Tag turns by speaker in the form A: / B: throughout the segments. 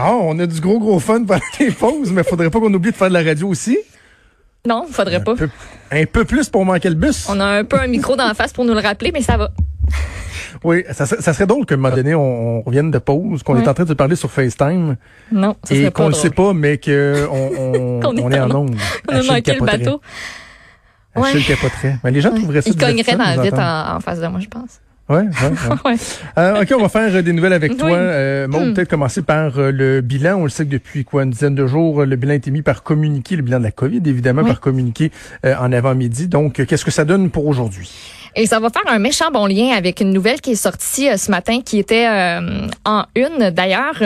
A: Ah, on a du gros, gros fun pendant les pauses, mais faudrait pas qu'on oublie de faire de la radio aussi.
B: Non, faudrait pas.
A: Un peu, un peu plus pour manquer le bus.
B: On a un peu un micro d'en face pour nous le rappeler, mais ça va.
A: Oui, ça, serait- ça serait drôle qu'à un moment donné, on, on revienne de pause, qu'on
B: Ouais.
A: est en train de parler sur FaceTime
B: Non, ça
A: et qu'on ne
B: drôle.
A: sait pas, mais qu'on on,
B: Qu'on est
A: on est en onde.
B: On a manqué le bateau.
A: Achille
B: Ouais.
A: capoterait. Mais les gens trouveraient ça
B: Il cognerait
A: divertissant de
B: dans la vitre en, en face de moi, je pense.
A: Ouais, ouais, ouais. Euh, OK, on va faire euh, des nouvelles avec
B: Oui.
A: toi. Euh, Maud,
B: Hmm.
A: peut-être commencer par euh, le bilan. On le sait que depuis quoi, une dizaine de jours, euh, le bilan a été mis par communiqué, le bilan de la COVID, évidemment,
B: Oui.
A: par communiqué euh, en avant-midi. Donc, euh, qu'est-ce que ça donne pour aujourd'hui?
B: Et ça va faire un méchant bon lien avec une nouvelle qui est sortie euh, ce matin, qui était euh, en une d'ailleurs.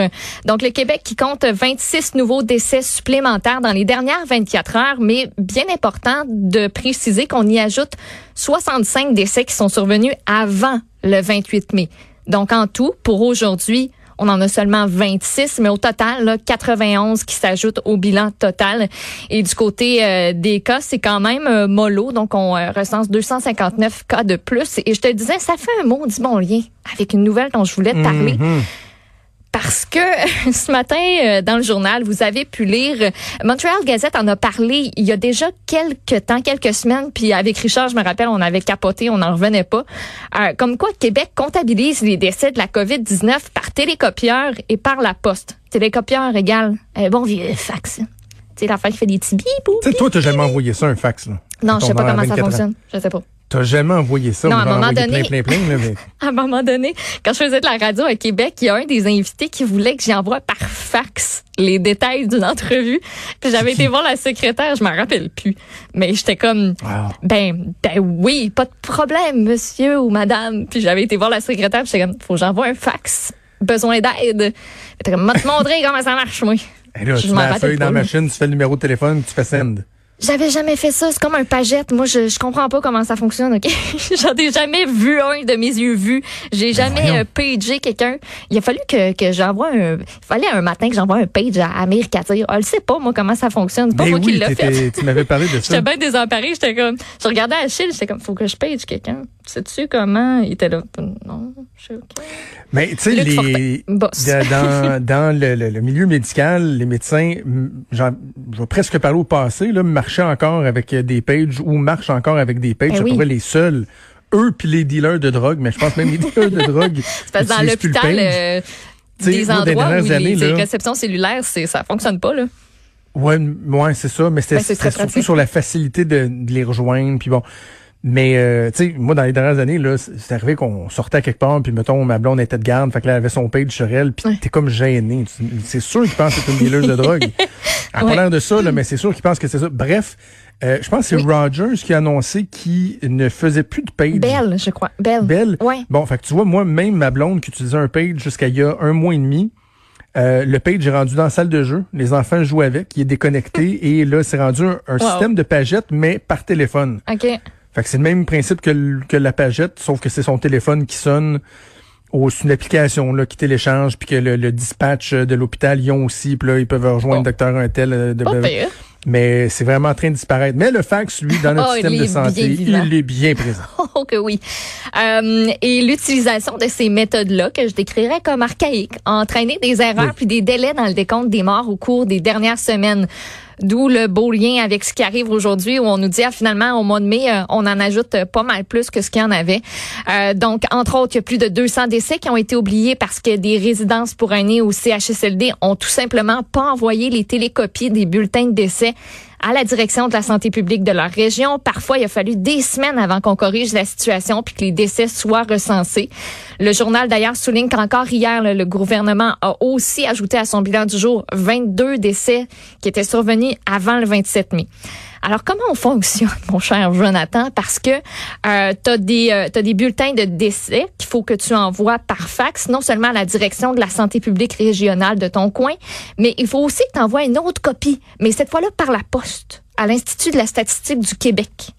B: Donc le Québec qui compte 26 nouveaux décès supplémentaires dans les dernières 24 heures, mais bien important de préciser qu'on y ajoute 65 décès qui sont survenus avant le 28 mai. Donc en tout, pour aujourd'hui, on en a seulement 26, mais au total, là, 91 qui s'ajoutent au bilan total. Et du côté euh, des cas, c'est quand même euh, mollo. Donc, on euh, recense 259 cas de plus. Et je te disais, ça fait un maudit bon lien avec une nouvelle dont je voulais te parler.
A: Mhm.
B: Parce que ce matin, euh, dans le journal, vous avez pu lire, euh, Montreal Gazette en a parlé il y a déjà quelques temps, quelques semaines, puis avec Richard, je me rappelle, on avait capoté, on n'en revenait pas. Euh, comme quoi, Québec comptabilise les décès de la COVID-19 par télécopieur et par la poste. Télécopieur égale un bon vieux fax. Tu sais, l'affaire qui fait des petits bip
A: Tu sais, toi, t'as jamais envoyé ça, un fax, là.
B: Non, je sais pas comment ça
A: 24 ans.
B: fonctionne. Je sais pas.
A: T'as jamais envoyé ça.
B: Non, à un moment donné-
A: Plein, plein, plein, là, mais...
B: À un moment donné, quand je faisais de la radio à Québec, il y a un des invités qui voulait que j'envoie par fax les détails d'une entrevue. Puis j'avais été voir la secrétaire, je m'en rappelle plus. Mais j'étais comme,
A: Wow.
B: ben, ben oui, pas de problème, monsieur ou madame. Puis j'avais été voir la secrétaire, puis j'étais comme, faut que j'envoie un fax. Besoin d'aide. Elle comme, te montrer comment ça marche, moi?
A: Là,
B: Je
A: tu mets la feuille dans la machine, tu fais le numéro de téléphone, tu fais send.
B: J'avais jamais fait ça. C'est comme un pagette. Moi, je, je comprends pas comment ça fonctionne, OK? J'en ai jamais vu un de mes yeux vus. J'ai jamais
A: voyons.
B: euh, pagé quelqu'un. Il a fallu que, que j'envoie un... Il fallait un matin que j'envoie un page à Amérique à dire, ah, elle sait pas, moi, comment ça fonctionne. C'est pas
A: Ben
B: moi qui
A: oui,
B: l'a fait.
A: tu m'avais parlé de ça.
B: J'étais bien désemparée. J'étais comme... Je regardais Achille, j'étais comme, faut que je page quelqu'un. Sais-tu comment? Il était là. Non, je sais, OK.
A: Mais tu sais, les... Dans, dans le, le- le milieu médical, les médecins, je vais presque parler au passé, là, marchaient encore avec des pages ou marchent encore avec des pages.
B: Ben
A: je
B: oui.
A: trouvais les seuls. Eux puis les dealers de drogue, mais je pense même les dealers de drogue.
B: C'est dans l'hôpital, euh, des
A: moi, des
B: endroits où
A: dernières
B: les,
A: années,
B: les réceptions cellulaires, c'est, ça fonctionne pas, là.
A: Ouais, ouais, c'est ça, mais c'était
B: Ben,
A: surtout
B: pratique.
A: sur la facilité de, de les rejoindre, puis bon. Mais euh, tu sais, moi dans les dernières années là, c'est arrivé qu'on sortait à quelque part, puis mettons ma blonde était de garde, fait que là elle avait son page sur elle, puis
B: Ouais.
A: t'es comme gêné. C'est sûr qu'il pense que c'est une dealeuse de drogue. A
B: Ouais.
A: l'air de ça là, mais c'est sûr qu'il pense que c'est ça. Bref, euh, je pense que c'est
B: Oui.
A: Rogers qui a annoncé qu'il ne faisait plus de page.
B: Belle, je crois. Belle.
A: Belle?
B: Ouais.
A: Bon, fait que tu vois, moi, même ma blonde qui utilisait un page jusqu'à il y a un mois et demi, euh, le page est rendu dans la salle de jeu. Les enfants jouent avec, il est déconnecté et là, c'est rendu un, un
B: Wow.
A: système de pagette, mais par téléphone.
B: OK.
A: Fait que c'est le même principe que, le- que la pagette, sauf que c'est son téléphone qui sonne. au- C'est une application là, qui téléchange, puis que le, le dispatch de l'hôpital, ils ont aussi, puis là, ils peuvent rejoindre
B: Bon.
A: docteur un tel. euh, de- mais c'est vraiment en train de disparaître. Mais le fax, lui, dans notre
B: Oh,
A: système de santé, il est bien présent.
B: Oh que oui. Euh, et l'utilisation de ces méthodes-là, que je décrirais comme archaïques, a entraîné des erreurs
A: Oui.
B: puis des délais dans le décompte des morts au cours des dernières semaines. D'où le beau lien avec ce qui arrive aujourd'hui où on nous dit ah, finalement au mois de mai, euh, on en ajoute euh, pas mal plus que ce qu'il y en avait. Euh, donc, entre autres, il y a plus de 200 décès qui ont été oubliés parce que des résidences pour aînés au CHSLD ont tout simplement pas envoyé les télécopies des bulletins de décès à la direction de la santé publique de leur région. Parfois, il a fallu des semaines avant qu'on corrige la situation puis que les décès soient recensés. Le journal d'ailleurs souligne qu'encore hier, le gouvernement a aussi ajouté à son bilan du jour 22 décès qui étaient survenus avant le 27 mai. Alors, comment on fonctionne, mon cher Jonathan? Parce que euh, tu as, des, euh, t'as des bulletins de décès qu'il faut que tu envoies par fax, non seulement à la direction de la santé publique régionale de ton coin, mais il faut aussi que tu envoies une autre copie, mais cette fois-là par la poste, à l'Institut de la statistique du Québec.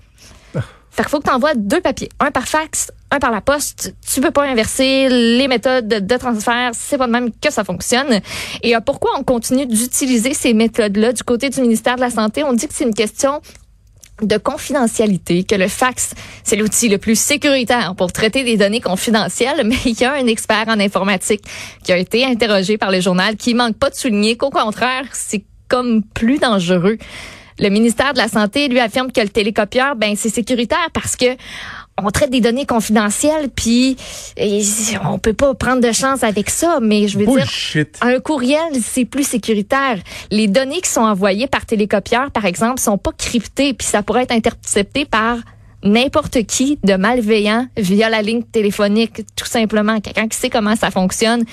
B: Fait qu'il faut que tu deux papiers, un par fax, un par la poste. Tu peux pas inverser les méthodes de, de transfert, c'est pas de même que ça fonctionne. Et euh, pourquoi on continue d'utiliser ces méthodes-là du côté du ministère de la Santé? On dit que c'est une question de confidentialité, que le fax, c'est l'outil le plus sécuritaire pour traiter des données confidentielles, mais il y a un expert en informatique qui a été interrogé par le journal qui manque pas de souligner qu'au contraire, c'est comme plus dangereux. Le ministère de la Santé lui affirme que le télécopieur, ben c'est sécuritaire parce que on traite des données confidentielles, puis on peut pas prendre de chance avec ça. Mais je veux dire, un courriel, c'est plus sécuritaire. Les données qui sont envoyées par télécopieur, par exemple, sont pas cryptées, puis ça pourrait être intercepté par n'importe qui de malveillant via la ligne téléphonique, tout simplement. Quelqu'un qui sait comment ça fonctionne,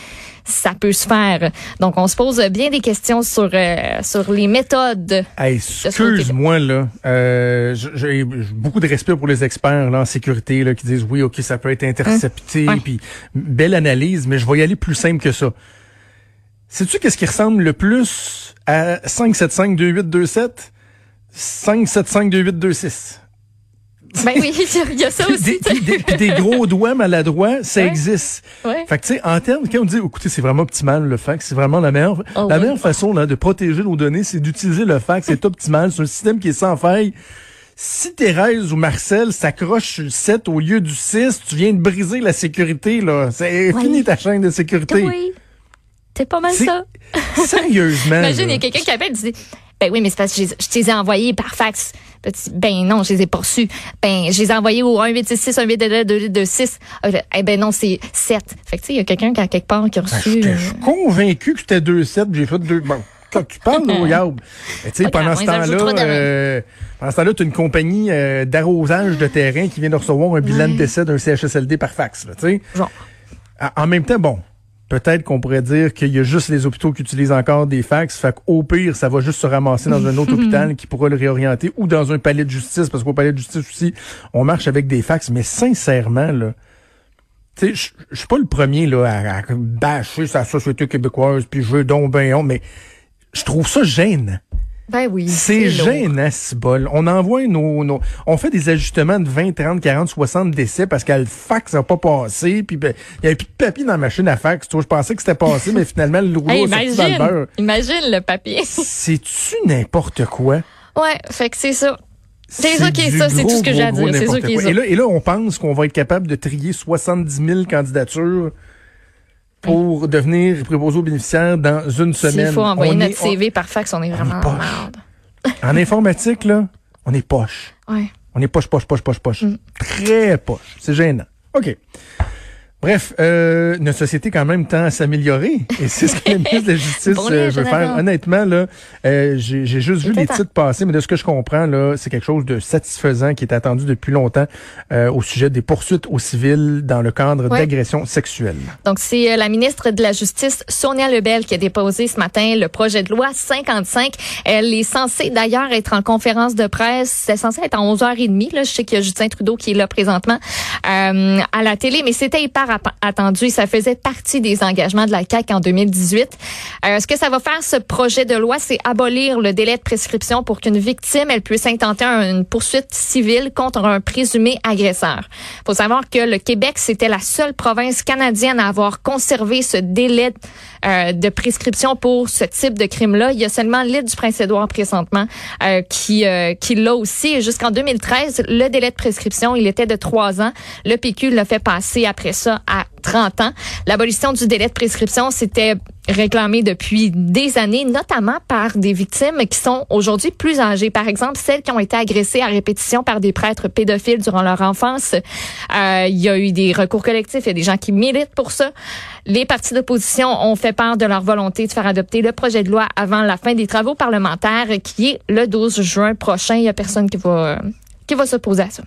B: ça peut se faire. Donc, on se pose bien des questions sur euh, sur les méthodes.
A: Excuse-moi là, euh, j'ai beaucoup de respect pour les experts là, en sécurité là, qui disent oui, ok, ça peut être intercepté, hein? puis belle analyse, mais je vais y aller plus simple que ça. Sais-tu qu'est-ce qui ressemble le plus à 5752827 5752826
B: ben oui, il y a ça aussi.
A: Des, des, gros doigts maladroits, ça existe. Fait que tu sais, en termes, quand on dit, écoutez, c'est vraiment optimal le fax, c'est vraiment la meilleure, oh la meilleure façon là, de protéger nos données, c'est d'utiliser le fax. C'est optimal, c'est un système qui est sans faille. Si Thérèse ou Marcel s'accrochent sur le 7 au lieu du 6, tu viens de briser la sécurité, là. C'est fini ta chaîne de sécurité.
B: Oui. C'est pas mal ça.
A: Sérieusement.
B: Imagine, il y a quelqu'un qui appelle et dit, ben oui, mais c'est parce que je, je les ai envoyés par fax. Ben non, je les ai pas reçus. Ben, je les ai envoyés au 1866 1826. Eh ben non, c'est 7. Fait que tu sais, il y a quelqu'un qui a quelque part qui a ben, reçu.
A: Ben, je suis convaincu que c'était 2 7, j'ai fait deux. Bon, quand tu parles, là, regarde. Tu sais, pendant, ce temps-là, euh, pendant ce temps-là, tu as une compagnie euh, d'arrosage de terrain qui vient de recevoir un bilan de décès d'un CHSLD par fax, tu sais. Genre. En même temps, bon, peut-être qu'on pourrait dire qu'il y a juste les hôpitaux qui utilisent encore des fax. Fait qu'au pire, ça va juste se ramasser dans un autre hôpital qui pourra le réorienter ou dans un palais de justice, parce qu'au palais de justice aussi, on marche avec des fax. Mais sincèrement, là, tu sais, je suis pas le premier là à, bâcher sa société québécoise, puis je veux donc ben mais je trouve ça gênant.
B: Ben oui.
A: C'est gênant, ce bol. On envoie nos, nos, on fait des ajustements de 20, 30, 40, 60 décès parce que le fax n'a pas passé, puis ben, il n'y avait plus de papier dans la machine à fax. je pensais que c'était passé, mais finalement, le rouleau hey, imagine, dans le beurre.
B: Imagine le papier.
A: C'est-tu n'importe quoi?
B: Ouais, fait que c'est ça. C'est ça qui est ça, c'est tout ce que j'ai à dire. C'est ça qui est ça.
A: Et là, et là, on pense qu'on va être capable de trier 70 000 candidatures pour devenir préposé aux bénéficiaires dans une semaine.
B: S'il faut envoyer notre CV par fax, on est vraiment en merde.
A: en informatique, là, on est poche.
B: Ouais.
A: On est poche, poche, poche, poche, poche. Mm. Très poche. C'est gênant. OK. Bref, euh, notre société quand même tend à s'améliorer et c'est ce que le ministre de la Justice euh, veut faire. Honnêtement, là, euh, j'ai juste vu les titres passer, mais de ce que je comprends, là, c'est quelque chose de satisfaisant qui est attendu depuis longtemps euh, au sujet des poursuites aux civils dans le cadre d'agressions sexuelles.
B: Donc, c'est la ministre de la Justice, Sonia Lebel, qui a déposé ce matin le projet de loi 55. Elle est censée d'ailleurs être en conférence de presse. C'est censé être à 11h30. Là. Je sais qu'il y a Justin Trudeau qui est là présentement à la télé, mais c'était par attendu. Ça faisait partie des engagements de la CAQ en 2018. Euh, ce que ça va faire, ce projet de loi, c'est abolir le délai de prescription pour qu'une victime, elle puisse intenter une poursuite civile contre un présumé agresseur. faut savoir que le Québec, c'était la seule province canadienne à avoir conservé ce délai euh, de prescription pour ce type de crime-là. Il y a seulement l'île du Prince-Édouard présentement euh, qui, qui l'a aussi. Jusqu'en 2013, le délai de prescription, il était de trois ans. Le PQ l'a fait passer après ça à 30 ans. L'abolition du délai de prescription, c'était réclamé depuis des années, notamment par des victimes qui sont aujourd'hui plus âgées. Par exemple, celles qui ont été agressées à répétition par des prêtres pédophiles durant leur enfance. Euh, il y a eu des recours collectifs, il y a des gens qui militent pour ça. Les partis d'opposition ont fait part de leur volonté de faire adopter le projet de loi avant la fin des travaux parlementaires, qui est le 12 juin prochain. Il y a personne qui va qui va s'opposer à ça.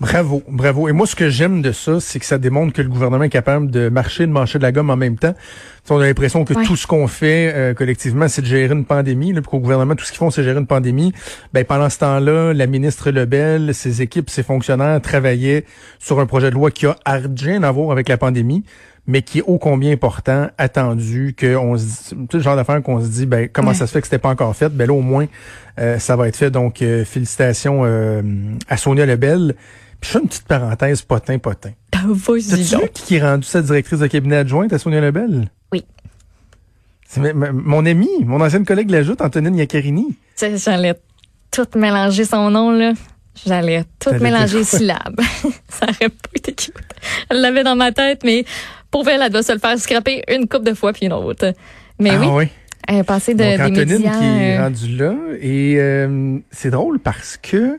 A: Bravo, bravo. Et moi, ce que j'aime de ça, c'est que ça démontre que le gouvernement est capable de marcher, de marcher de la gomme en même temps. On a l'impression que tout ce qu'on fait euh, collectivement, c'est de gérer une pandémie. Là, puis qu'au gouvernement, tout ce qu'ils font, c'est gérer une pandémie. Ben, pendant ce temps-là, la ministre Lebel, ses équipes, ses fonctionnaires travaillaient sur un projet de loi qui a rien à voir avec la pandémie mais qui est ô combien important, attendu, qu'on se dit, le genre d'affaire qu'on se dit, ben, comment ça se fait que c'était pas encore fait? Ben là, au moins, euh, ça va être fait. Donc, euh, félicitations à Sonia Lebel. Puis je fais une petite parenthèse, potin, potin.
B: Ah, vas-y
A: qui est rendu sa directrice de cabinet adjointe à Sonia Lebel?
B: Oui.
A: C'est mon ami, mon ancienne collègue l'ajoute, Antonine Yaccarini.
B: C'est Charlotte. tout mélanger son nom, là. J'allais tout mélanger les syllabes. ça aurait pas été cute. Elle l'avait dans ma tête, mais pour elle, elle doit se le faire scraper une coupe de fois puis une autre. Mais
A: ah, oui.
B: Elle est passée de,
A: Donc,
B: des
A: Antonine
B: médias,
A: qui est
B: euh,
A: rendue là. Et euh, c'est drôle parce que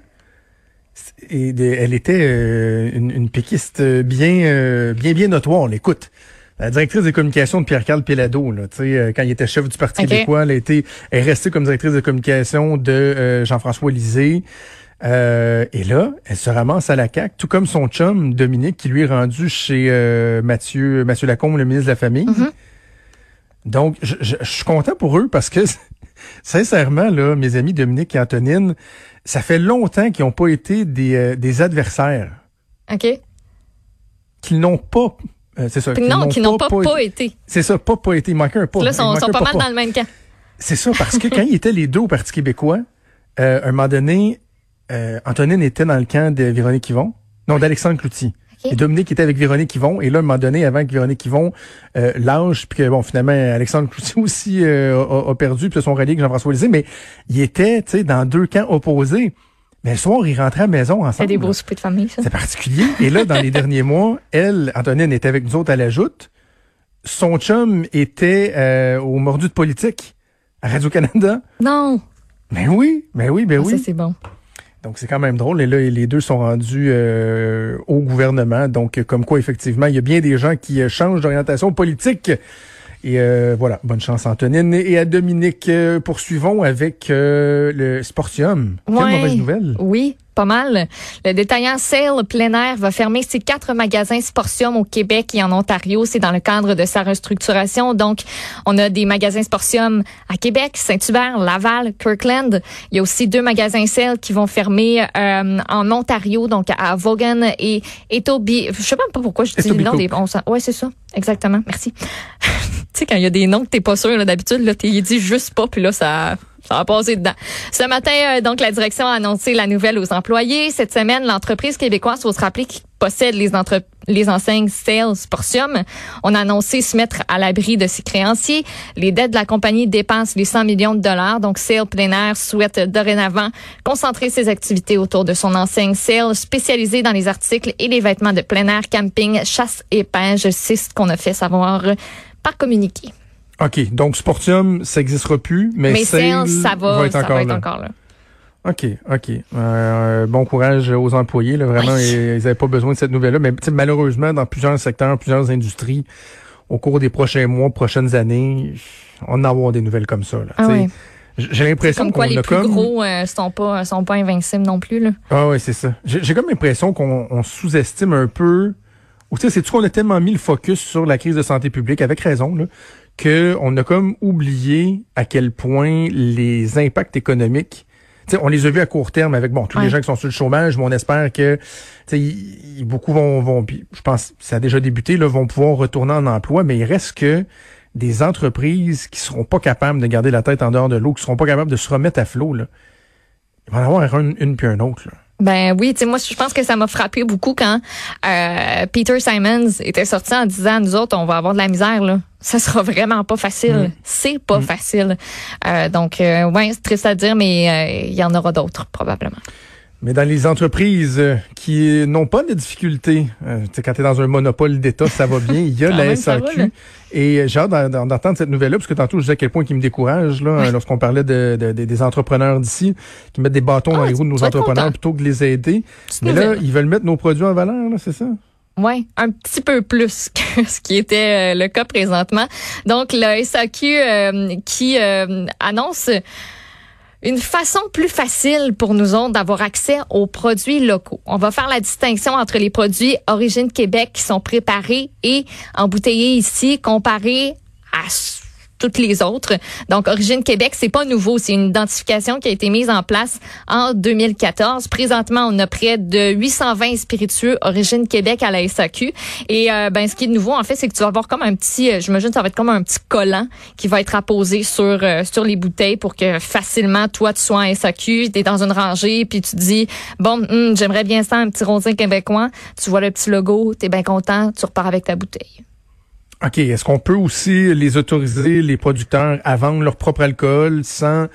A: et de- elle était euh, une, une péquiste bien, euh, bien, bien notoire. On l'écoute. La directrice des communications de Pierre-Carl Pelado, là, tu sais, euh, quand il était chef du Parti québécois, elle elle est restée comme directrice de communication de euh, Jean-François Lisée. Euh, et là, elle se ramasse à la CAQ, tout comme son chum Dominique, qui lui est rendu chez euh, Mathieu, Mathieu Lacombe, le ministre de la Famille.
B: Mhm.
A: Donc, je, je- je suis content pour eux parce que, sincèrement, là, mes amis Dominique et Antonine, ça fait longtemps qu'ils n'ont pas été des, euh, des adversaires,
B: OK.
A: qu'ils n'ont pas. euh, c'est ça. Qu'ils
B: non, qui n'ont pas,
A: été-
B: pas été.
A: C'est ça, pas pas été. Il manquait un pas.
B: Là,
A: Il
B: ils sont, sont pas mal dans le même camp.
A: C'est ça, parce que quand ils étaient les deux au Parti québécois, euh, à un moment donné, euh, Antonine était dans le camp de Véronique Yvon. Non, d'Alexandre Cloutier. Et Dominique était avec Véronique Yvon. Et là, à un moment donné, avant que Véronique Yvon euh, lâche, puis que, bon, finalement, Alexandre Cloutier aussi euh, a, a perdu, puis se sont ralliés avec Jean-François Lisée, mais ils étaient, tu sais, dans deux camps opposés. Mais le soir, ils rentraient à la maison
B: C'est
A: ensemble.
B: des
A: là.
B: beaux soupers de famille, ça.
A: C'est particulier. Et là, dans les derniers mois, elle, Antonine, était avec nous autres à la joute. Son chum était euh, au mordu de politique à Radio-Canada.
B: Non.
A: Mais oui, mais oui, ben
B: Ah, Ça,
A: oui.
B: c'est bon.
A: Donc c'est quand même drôle. Et là, les deux sont rendus euh, au gouvernement. Donc, comme quoi, effectivement, il y a bien des gens qui euh, changent d'orientation politique. Et euh, voilà, bonne chance Antonine. Et à Dominique, euh, poursuivons avec euh, le Sportium. Quelle
B: Ouais.
A: mauvaise nouvelle.
B: Oui, pas mal. Le détaillant Sale plein air va fermer ses quatre magasins Sportium au Québec et en Ontario. C'est dans le cadre de sa restructuration. Donc, on a des magasins Sportium à Québec, Saint-Hubert, Laval, Kirkland. Il y a aussi deux magasins Sale qui vont fermer euh, en Ontario, donc à Vaughan et Etobi. Je sais même pas pourquoi je dis le nom
A: Etobicoke.
B: des... on Ouais, c'est ça. Exactement. Merci. Tu sais, quand il y a des noms que t'es pas sûr, d'habitude, là, t'es dit juste pas, puis là, ça, ça va passer dedans. Ce matin, euh, donc, la direction a annoncé la nouvelle aux employés. Cette semaine, l'entreprise québécoise, faut se rappeler qui possède les, entre les enseignes Sales Sportium. On a annoncé se mettre à l'abri de ses créanciers. Les dettes de la compagnie dépassent les 100 millions de dollars. Donc, Sale Plein Air souhaite dorénavant concentrer ses activités autour de son enseigne Sale spécialisée dans les articles et les vêtements de plein air, camping, chasse et pêche. C'est ce qu'on a fait savoir par communiqué.
A: OK, donc Sportium, ça n'existera plus, mais,
B: Mais
A: Sale
B: Sales, ça va,
A: être
B: ça
A: encore
B: va être
A: là.
B: encore là.
A: OK, OK. Euh, bon courage aux employés. Là, vraiment,
B: Oui.
A: ils n'avaient pas besoin de cette nouvelle-là. Mais malheureusement, dans plusieurs secteurs, plusieurs industries, au cours des prochains mois, prochaines années, on en avoir des nouvelles comme ça. Là,
B: Ah ouais.
A: J'ai l'impression
B: Comme quoi,
A: qu'on
B: les
A: a
B: plus
A: comme...
B: gros euh, sont pas sont pas invincibles non plus là.
A: Ah ouais, c'est ça. J'ai comme l'impression qu'on on sous-estime un peu. Ou tu sais, c'est tout qu'on a tellement mis le focus sur la crise de santé publique, avec raison, là, que on a comme oublié à quel point les impacts économiques. On les a vus à court terme avec bon tous les gens qui sont sur le chômage, mais on espère que y- y- beaucoup vont vont je pense ça a déjà débuté là vont pouvoir retourner en emploi, mais il reste que des entreprises qui seront pas capables de garder la tête en dehors de l'eau, qui seront pas capables de se remettre à flot là. Il va en avoir une, une puis un autre là.
B: Ben oui, tu sais moi je pense que ça m'a frappé beaucoup quand euh, Peter Simons était sorti en disant nous autres on va avoir de la misère là. Ça sera vraiment pas facile.
A: Mm.
B: C'est pas facile. Euh, donc euh, ouais, c'est triste à dire mais euh, il y en aura d'autres probablement.
A: Mais dans les entreprises euh, qui n'ont pas de difficultés, euh, tu sais, quand tu es dans un monopole d'État, ça va bien. Il y a la SAQ.
B: va,
A: et j'ai hâte d'en- d'en- d'entendre cette nouvelle-là, parce que tantôt, je disais à quel point qui me décourage là, euh, lorsqu'on parlait de, de- de- des entrepreneurs d'ici, qui mettent des bâtons
B: Ah,
A: dans les
B: tu-
A: roues de nos entrepreneurs
B: content.
A: plutôt que de les aider.
B: Petite
A: Mais là, ils veulent mettre nos produits en valeur, c'est ça?
B: Ouais, un petit peu plus que ce qui était euh, le cas présentement. Donc, le SAQ euh, qui euh, annonce une façon plus facile pour nous autres d'avoir accès aux produits locaux. On va faire la distinction entre les produits Origine Québec qui sont préparés et embouteillés ici comparés à s- toutes les autres. Donc, Origine Québec, c'est pas nouveau. C'est une identification qui a été mise en place en 2014. Présentement, on a près de 820 spiritueux Origine Québec à la SAQ. Et euh, ben, ce qui est nouveau, en fait, c'est que tu vas avoir comme un petit, euh, j'imagine, ça va être comme un petit collant qui va être apposé sur euh, sur les bouteilles pour que facilement, toi, tu sois en SAQ, tu dans une rangée, puis tu dis, bon, hum, j'aimerais bien ça, un petit rosé québécois. Tu vois le petit logo, tu es bien content, tu repars avec ta bouteille.
A: OK. Est-ce qu'on peut aussi les autoriser, les producteurs, à vendre leur propre alcool sans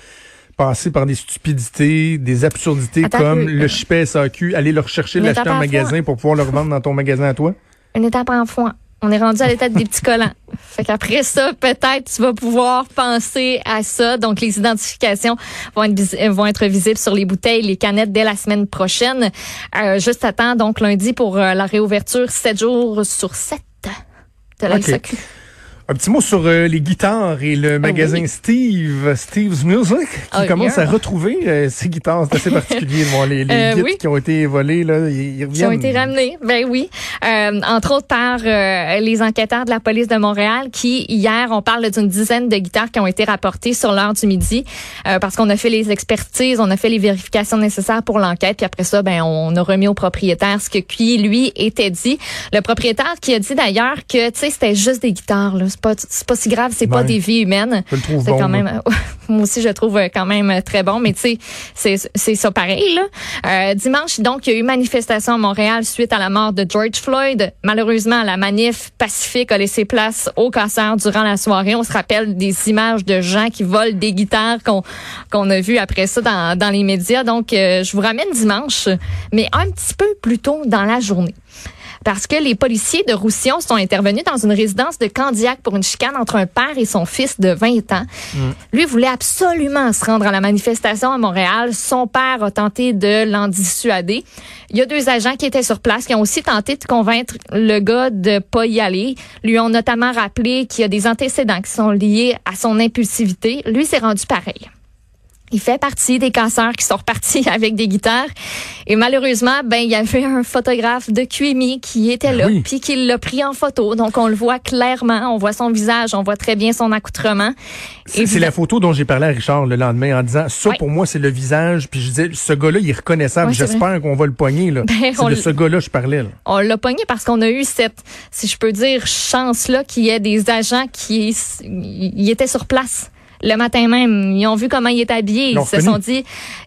A: passer par des stupidités, des absurdités comme le chipet SAQ, aller le rechercher, l'acheter en magasin pour pouvoir le revendre dans ton magasin à toi?
B: Une étape en foin. On est rendu à l'état des petits collants. Fait qu'après ça, peut-être tu vas pouvoir penser à ça. Donc, les identifications vont être, vont être visibles sur les bouteilles, les canettes dès la semaine prochaine. Euh, juste à temps, donc lundi pour euh, la réouverture, 7 jours sur 7 de la SAQ.
A: Un petit mot sur euh, les guitares et le ah magasin Steve, Steve's Music, qui oh, commence à retrouver euh, ces guitares. C'est assez particulier. bon, les, les euh, qui ont été volés, là, ils, reviennent. Qui
B: ont été ramenés, ben oui. entre autres par les enquêteurs de la police de Montréal, qui hier, on parle d'une dizaine de guitares qui ont été rapportées sur l'heure du midi, parce qu'on a fait les expertises, on a fait les vérifications nécessaires pour l'enquête, puis après ça, ben on a remis au propriétaire ce que qui lui était dit. Le propriétaire qui a dit d'ailleurs que, tu sais, c'était juste des guitares. Là c'est pas pas si grave, c'est pas des vies humaines.
A: C'est quand
B: même moi aussi je trouve quand même très bon mais tu sais c'est c'est ça pareil là. Euh, dimanche donc il y a eu manifestation à Montréal suite à la mort de George Floyd. Malheureusement la manif pacifique a laissé place au cancer durant la soirée. On se rappelle des images de gens qui volent des guitares qu'on qu'on a vu après ça dans dans les médias. Donc euh, je vous ramène dimanche mais un petit peu plus tôt dans la journée parce que les policiers de Roussillon sont intervenus dans une résidence de Candiac pour une chicane entre un père et son fils de 20 ans. Mm. Lui voulait absolument se rendre à la manifestation à Montréal. Son père a tenté de l'en dissuader. Il y a deux agents qui étaient sur place qui ont aussi tenté de convaincre le gars de pas y aller. Lui ont notamment rappelé qu'il y a des antécédents qui sont liés à son impulsivité. Lui s'est rendu pareil. Il fait partie des casseurs qui sont repartis avec des guitares. Et malheureusement, ben il y avait un photographe de QMI qui était ben là, puis qui l'a pris en photo. Donc on le voit clairement, on voit son visage, on voit très bien son accoutrement.
A: C'est la photo dont j'ai parlé à Richard le lendemain en disant ça pour moi c'est le visage. Puis je disais ce gars-là il est reconnaissable. J'espère qu'on va le pogner là. Ben, c'est de ce gars-là je parlais.
B: On l'a pogné parce qu'on a eu cette, si je peux dire, chance là qu'il y ait des agents qui y étaient sur place le matin même. Ils ont vu comment il est habillé. Ils, se sont dit,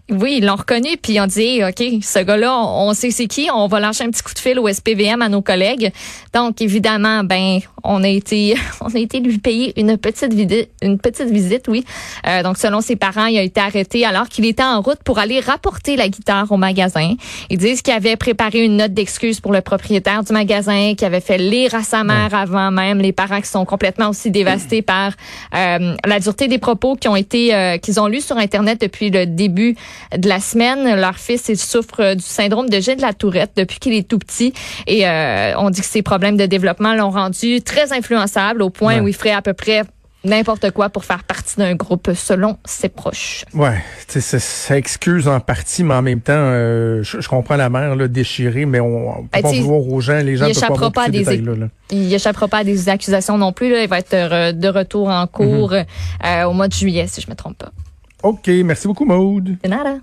B: oui, ils l'ont reconnu, puis ils ont dit, OK, ce gars-là, on sait c'est qui, on va lâcher un petit coup de fil au SPVM à nos collègues. Donc, évidemment, ben, on a été, on a été lui payer une petite visite, une petite visite, oui. Euh, donc, selon ses parents, il a été arrêté alors qu'il était en route pour aller rapporter la guitare au magasin. Ils disent qu'il avait préparé une note d'excuse pour le propriétaire du magasin, qu'il avait fait lire à sa mère avant même. Les parents qui sont complètement aussi dévastés par euh, la dureté des propos qui ont été, euh, qu'ils ont lus sur Internet depuis le début de la semaine. Leur fils, il souffre du syndrome de Gilles de la Tourette depuis qu'il est tout petit. Et euh, on dit que ses problèmes de développement l'ont rendu très influençable au point où il ferait à peu près n'importe quoi pour faire partie d'un groupe selon ses proches.
A: Ouais, ça, ça excuse en partie, mais en même temps, euh, je, comprends la mère là, déchirée, mais on, peut ben, pas aux gens, les gens ne peuvent pas, pas des là,
B: Il échappera pas à des accusations non plus. Là. Il va être de retour en cours mm-hmm. euh, au mois de juillet, si je me trompe pas.
A: OK, merci beaucoup, Maude.
B: De nada.